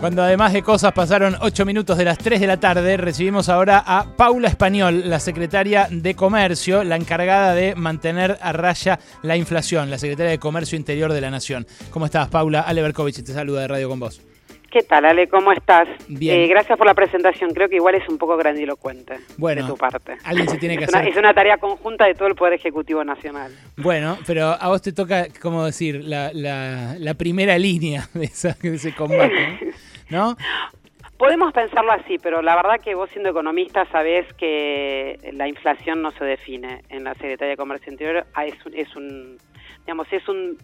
Cuando además de cosas pasaron 8 minutos de las 3 de la tarde, recibimos ahora a Paula Español, la secretaria de Comercio, la encargada de mantener a raya la inflación, la secretaria de Comercio Interior de la Nación. ¿Cómo estás, Paula? Ale Berkovich te saluda de Radio con vos. ¿Qué tal, Ale? ¿Cómo estás? Bien. Eh, gracias por la presentación. Creo que igual es un poco grandilocuente Bueno, de tu parte. alguien se tiene que es, una, hacer- es una tarea conjunta de todo el Poder Ejecutivo Nacional. Bueno, pero a vos te toca, ¿cómo decir? La, la- la primera línea de, esa- de ese combate, ¿no? Podemos pensarlo así, pero la verdad que vos siendo economista sabés que la inflación no se define en la Secretaría de Comercio Interior. Ah, Es un, es un digamos, es un,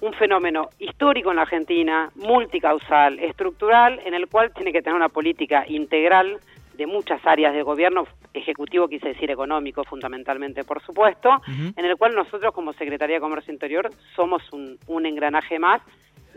un fenómeno histórico en la Argentina, multicausal, estructural, en el cual tiene que tener una política integral de muchas áreas de gobierno, ejecutivo quise decir económico fundamentalmente, por supuesto, en el cual nosotros como Secretaría de Comercio Interior somos un, un engranaje más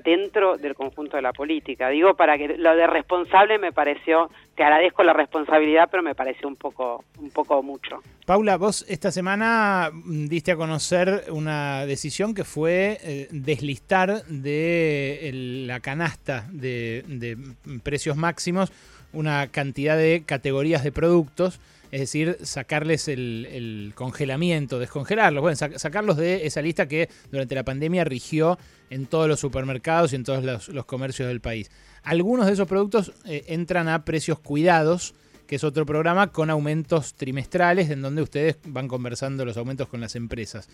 dentro del conjunto de la política. Digo, para que lo de responsable me pareció, te agradezco la responsabilidad, pero me pareció un poco, un poco mucho. Paula, vos esta semana mm, diste a conocer una decisión que fue eh, deslistar de la canasta de, precios máximos una cantidad de categorías de productos, es decir, sacarles el, el congelamiento, descongelarlos, bueno, sac- sacarlos de esa lista que durante la pandemia rigió en todos los supermercados y en todos los, comercios del país. Algunos de esos productos eh, entran a precios cuidados, que es otro programa con aumentos trimestrales en donde ustedes van conversando los aumentos con las empresas.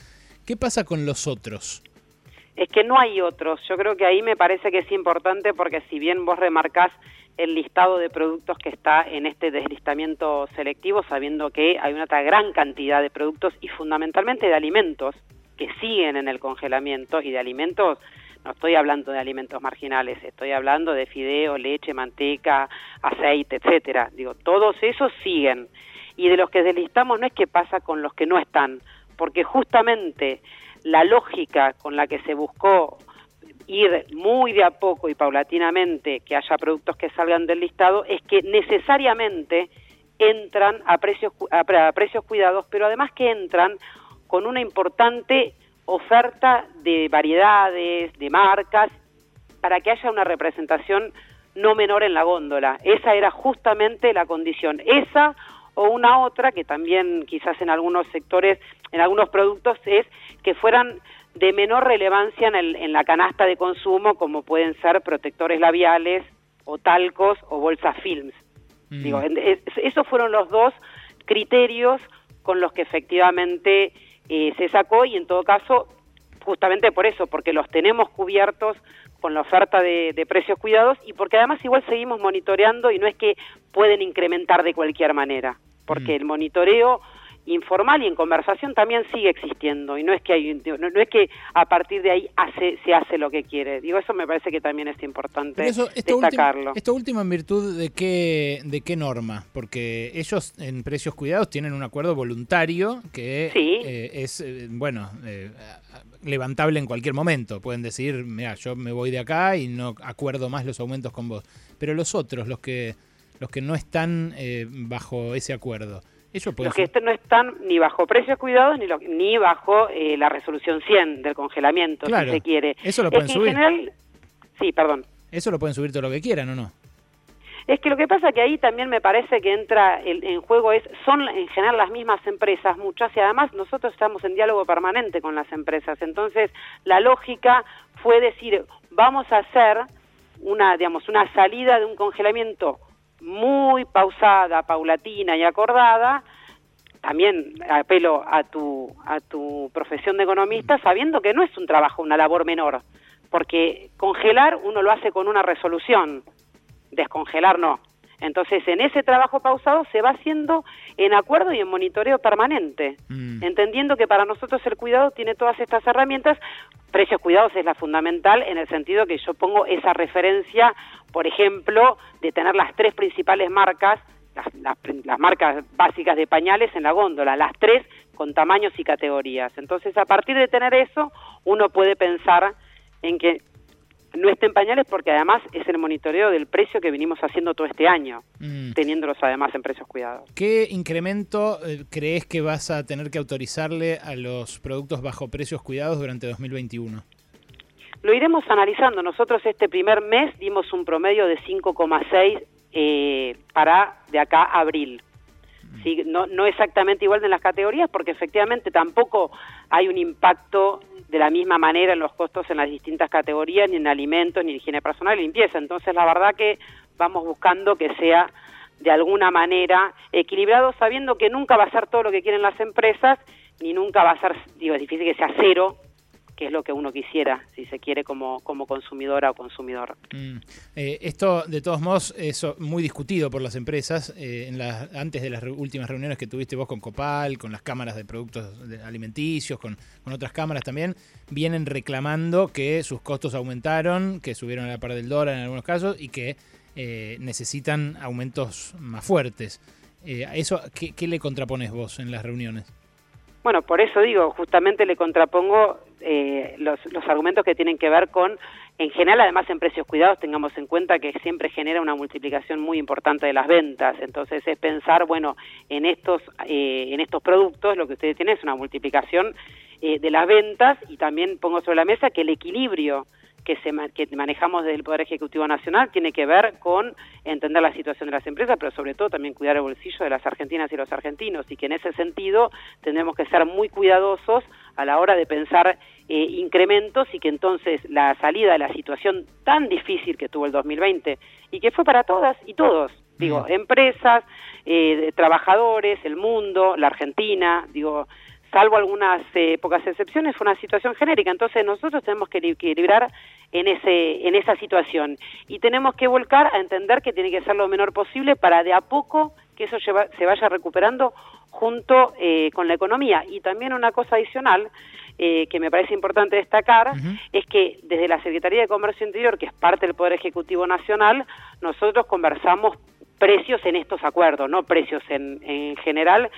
¿Qué pasa con los otros? Es que no hay otros. Yo creo que ahí me parece que es importante porque si bien vos remarcás el listado de productos que está en este deslistamiento selectivo, sabiendo que hay una gran cantidad de productos y fundamentalmente de alimentos que siguen en el congelamiento y de alimentos, no estoy hablando de alimentos marginales, estoy hablando de fideo, leche, manteca, aceite, etcétera. Digo, todos esos siguen. Y de los que deslistamos no es que pasa con los que no están, porque justamente la lógica con la que se buscó ir muy de a poco y paulatinamente que haya productos que salgan del listado es que necesariamente entran a precios a precios cuidados, pero además que entran con una importante oferta de variedades, de marcas, para que haya una representación no menor en la góndola. Esa era justamente la condición. Esa o una otra que también quizás en algunos sectores, en algunos productos es que fueran de menor relevancia en, el- en la canasta de consumo, como pueden ser protectores labiales o talcos o bolsas films. Mm. Digo, es- esos fueron los dos criterios con los que efectivamente eh, se sacó y en todo caso, justamente por eso, porque los tenemos cubiertos con la oferta de, de precios cuidados y porque además igual seguimos monitoreando y no es que pueden incrementar de cualquier manera, porque Mm. el monitoreo informal y en conversación también sigue existiendo y no es que hay no, no es que a partir de ahí hace se hace lo que quiere digo eso me parece que también es importante eso, esto, último, destacarlo esto último en virtud de qué, de qué norma, porque ellos en precios cuidados tienen un acuerdo voluntario que Sí. eh, es, eh, bueno, eh, levantable en cualquier momento. Pueden decir, mira, yo me voy de acá y no acuerdo más los aumentos con vos. Pero los otros, los que, los que no están bajo ese acuerdo, pueden... los que est- no están ni bajo precios cuidados ni, lo- ni bajo eh, la resolución 100 del congelamiento, Claro, si se quiere. eso lo Es pueden que subir. En general, sí, perdón. Eso lo pueden subir todo lo que quieran, ¿o no? Es que lo que pasa que ahí también me parece que entra el- en juego es son en general las mismas empresas muchas y además nosotros estamos en diálogo permanente con las empresas entonces la lógica fue decir vamos a hacer una digamos una salida de un congelamiento muy pausada paulatina y acordada también apelo a tu a tu profesión de economista sabiendo que no es un trabajo una labor menor porque congelar uno lo hace con una resolución descongelar no. Entonces, en ese trabajo pausado se va haciendo en acuerdo y en monitoreo permanente, Mm. entendiendo que para nosotros el cuidado tiene todas estas herramientas. Precios cuidados es la fundamental en el sentido que yo pongo esa referencia, por ejemplo, de tener las tres principales marcas, las, las las marcas básicas de pañales en la góndola, las tres con tamaños y categorías. Entonces, a partir de tener eso, uno puede pensar en que no estén pañales porque además es el monitoreo del precio que venimos haciendo todo este año, Mm. teniéndolos además en precios cuidados. ¿Qué incremento eh, crees que vas a tener que autorizarle a los productos bajo precios cuidados durante 2021? Lo iremos analizando. Nosotros este primer mes dimos un promedio de 5,6 eh, para de acá a abril. Sí, no, no exactamente igual en las categorías porque efectivamente tampoco hay un impacto de la misma manera en los costos en las distintas categorías, ni en alimentos, ni en higiene personal limpieza. Entonces la verdad que vamos buscando que sea de alguna manera equilibrado, sabiendo que nunca va a ser todo lo que quieren las empresas, ni nunca va a ser, digo, es difícil que sea cero, que es lo que uno quisiera, si se quiere, como, como consumidora o consumidor. Mm. Eh, esto, de todos modos, es muy discutido por las empresas. Eh, antes de las últimas reuniones que tuviste vos con Copal, con las cámaras de productos alimenticios, con, otras cámaras también, vienen reclamando que sus costos aumentaron, que subieron a la par del dólar en algunos casos y que eh, necesitan aumentos más fuertes. eso qué, qué le contrapones vos en las reuniones? Bueno, por eso digo, justamente le contrapongo eh, los, los argumentos que tienen que ver con, en general, además en precios cuidados, tengamos en cuenta que siempre genera una multiplicación muy importante de las ventas. Entonces es pensar, bueno, en estos, eh, en estos productos lo que ustedes tienen es una multiplicación eh, de las ventas y también pongo sobre la mesa que el equilibrio que, se, que manejamos desde el Poder Ejecutivo Nacional tiene que ver con entender la situación de las empresas, pero sobre todo también cuidar el bolsillo de las argentinas y los argentinos, y que en ese sentido tendremos que ser muy cuidadosos a la hora de pensar eh, incrementos y que entonces la salida de la situación tan difícil que tuvo el 2020 y que fue para todas y todos, digo, empresas, eh, trabajadores, el mundo, la Argentina, digo, salvo algunas eh, pocas excepciones, fue una situación genérica. Entonces nosotros tenemos que equilibrar en, ese, en esa situación y tenemos que volcar a entender que tiene que ser lo menor posible para de a poco que eso se vaya recuperando junto eh, con la economía. Y también una cosa adicional eh, que me parece importante destacar es que desde la Secretaría de Comercio Interior, que es parte del Poder Ejecutivo Nacional, nosotros conversamos precios en estos acuerdos, no precios en, en general,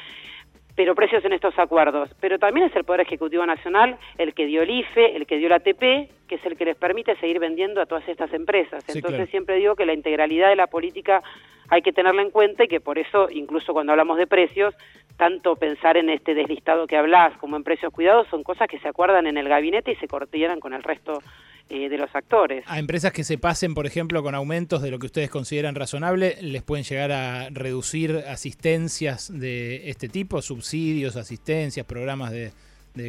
pero precios en estos acuerdos. Pero también es el Poder Ejecutivo Nacional el que dio el IFE, el que dio la ATP, que es el que les permite seguir vendiendo a todas estas empresas. Entonces siempre digo que la integralidad de la política hay que tenerla en cuenta y que por eso, incluso cuando hablamos de precios, tanto pensar en este deslistado que hablas como en precios cuidados son cosas que se acuerdan en el gabinete y se coordinan con el resto eh, de los actores. A empresas que se pasen, por ejemplo, con aumentos de lo que ustedes consideran razonable, ¿les pueden llegar a reducir asistencias de este tipo, subsidios, asistencias, programas de,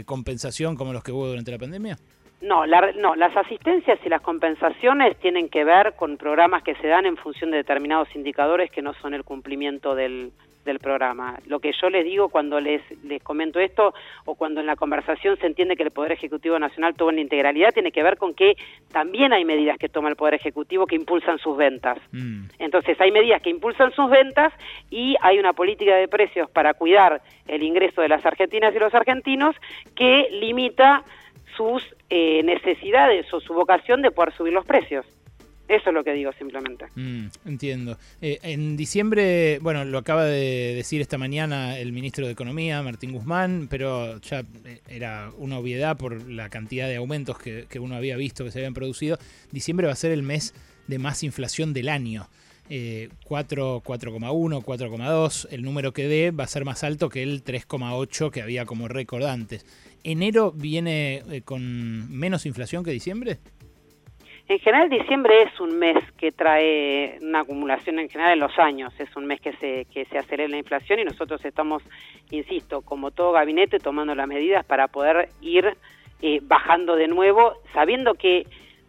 compensación como los que hubo durante la pandemia? No, no, las asistencias y las compensaciones tienen que ver con programas que se dan en función de determinados indicadores que no son el cumplimiento del, del programa. Lo que yo les digo cuando les, les comento esto o cuando en la conversación se entiende que el Poder Ejecutivo Nacional toma en integralidad tiene que ver con que también hay medidas que toma el Poder Ejecutivo que impulsan sus ventas. Mm. Entonces hay medidas que impulsan sus ventas y hay una política de precios para cuidar el ingreso de las argentinas y los argentinos que limita sus eh, necesidades o su vocación de poder subir los precios. Eso es lo que digo simplemente. Mm, entiendo. Eh, en diciembre, bueno, lo acaba de decir esta mañana el ministro de Economía, Martín Guzmán, pero ya eh, era una obviedad por la cantidad de aumentos que, uno había visto que se habían producido. Diciembre va a ser el mes de más inflación del año. 4, 4,1, 4,2. El número que dé va a ser más alto que el 3,8 que había como récord antes. ¿Enero viene eh, con menos inflación que diciembre? En general, diciembre es un mes que trae una acumulación en general en los años, es un mes que se, que se acelera la inflación y nosotros estamos, insisto, como todo gabinete, tomando las medidas para poder ir eh, bajando de nuevo, sabiendo que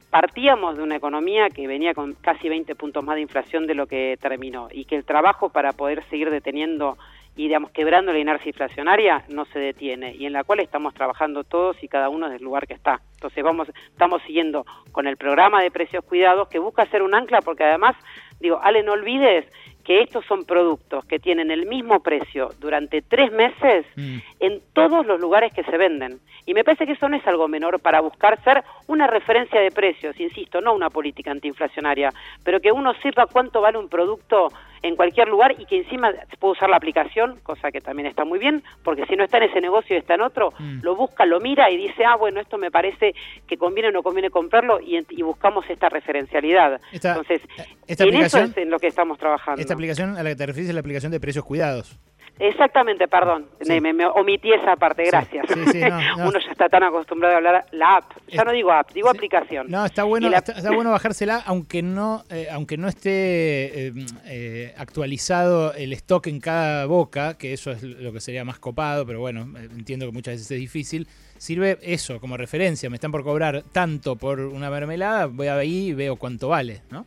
partíamos de una economía que venía con casi 20 puntos más de inflación de lo que terminó y que el trabajo para poder seguir deteniendo y digamos quebrando la inercia inflacionaria no se detiene y en la cual estamos trabajando todos y cada uno desde el lugar que está. Entonces vamos estamos siguiendo con el programa de precios cuidados que busca ser un ancla porque además digo, Ale no olvides que estos son productos que tienen el mismo precio durante tres meses mm. en todos los lugares que se venden. Y me parece que eso no es algo menor para buscar ser una referencia de precios, insisto, no una política antiinflacionaria, pero que uno sepa cuánto vale un producto en cualquier lugar y que encima puede usar la aplicación, cosa que también está muy bien, porque si no está en ese negocio y está en otro, mm. lo busca, lo mira y dice, ah, bueno, esto me parece que conviene o no conviene comprarlo y, buscamos esta referencialidad. Entonces, en eso es en lo que estamos trabajando. Esta aplicación a la que te refieres es la aplicación de precios cuidados. Exactamente, perdón, me, omití esa parte, gracias. Uno ya está tan acostumbrado a hablar la app, ya no digo app, digo aplicación. No, está bueno, está, bueno bajársela, aunque no, eh, aunque no esté eh, eh, actualizado el stock en cada boca, que eso es lo que sería más copado, pero bueno, entiendo que muchas veces es difícil. Sirve eso como referencia, me están por cobrar tanto por una mermelada, voy a ahí y veo cuánto vale, ¿no?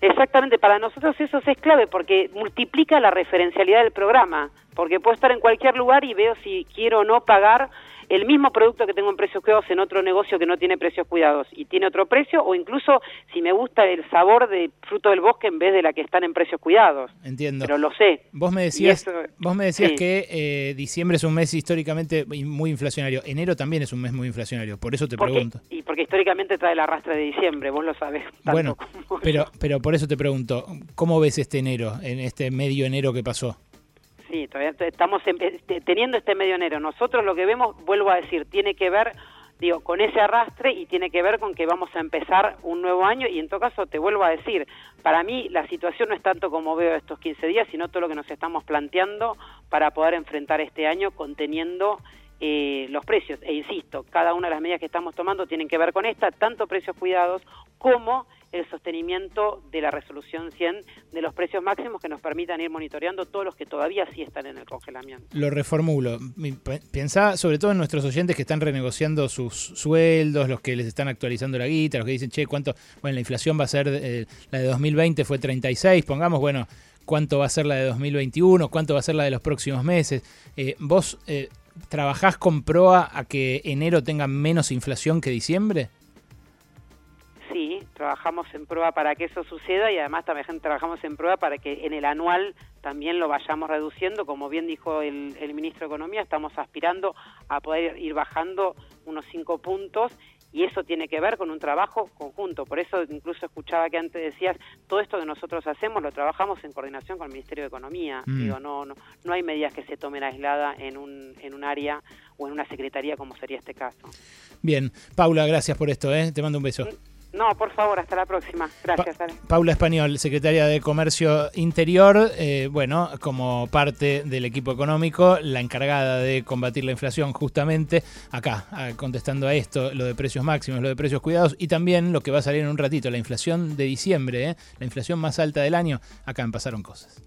Exactamente, para nosotros eso es clave porque multiplica la referencialidad del programa, porque puedo estar en cualquier lugar y veo si quiero o no pagar el mismo producto que tengo en precios cuidados en otro negocio que no tiene precios cuidados y tiene otro precio, o incluso si me gusta el sabor de fruto del bosque en vez de la que están en precios cuidados. Entiendo. Pero lo sé. Vos me decías, vos me decías que eh, diciembre es un mes históricamente muy inflacionario. Enero también es un mes muy inflacionario, por eso te pregunto. Y porque históricamente trae la arrastre de diciembre, vos lo sabés. bueno, pero, pero por eso te pregunto, ¿cómo ves este enero, en este medio enero que pasó? Sí, todavía estamos teniendo este medio enero. Nosotros lo que vemos, vuelvo a decir, tiene que ver digo, con ese arrastre y tiene que ver con que vamos a empezar un nuevo año y en todo caso te vuelvo a decir, para mí la situación no es tanto como veo estos 15 días, sino todo lo que nos estamos planteando para poder enfrentar este año conteniendo eh, los precios. E insisto, cada una de las medidas que estamos tomando tienen que ver con esta, tanto precios cuidados como el sostenimiento de la resolución 100 de los precios máximos que nos permitan ir monitoreando todos los que todavía sí están en el congelamiento. Lo reformulo. Piensa sobre todo en nuestros oyentes que están renegociando sus sueldos, los que les están actualizando la guita, los que dicen, che, ¿cuánto? Bueno, la inflación va a ser, eh, la de 2020 fue 36, pongamos, bueno, ¿cuánto va a ser la de 2021? ¿Cuánto va a ser la de los próximos meses? Eh, ¿Vos eh, trabajás con proa a que enero tenga menos inflación que diciembre? Trabajamos en prueba para que eso suceda y además también trabajamos en prueba para que en el anual también lo vayamos reduciendo. Como bien dijo el, ministro de Economía, estamos aspirando a poder ir bajando unos cinco puntos y eso tiene que ver con un trabajo conjunto. Por eso incluso escuchaba que antes decías, todo esto que nosotros hacemos lo trabajamos en coordinación con el Ministerio de Economía. Mm. Digo, no, no, no hay medidas que se tomen aisladas en un, en un área o en una secretaría como sería este caso. Bien, Paula, gracias por esto, ¿eh? te mando un beso. No, por favor, hasta la próxima. Gracias, Paula Español, secretaria de Comercio Interior, eh, bueno, como parte del equipo económico, la encargada de combatir la inflación, justamente acá, contestando a esto, lo de precios máximos, lo de precios cuidados y también lo que va a salir en un ratito, la inflación de diciembre, eh, la inflación más alta del año. Acá me pasaron cosas.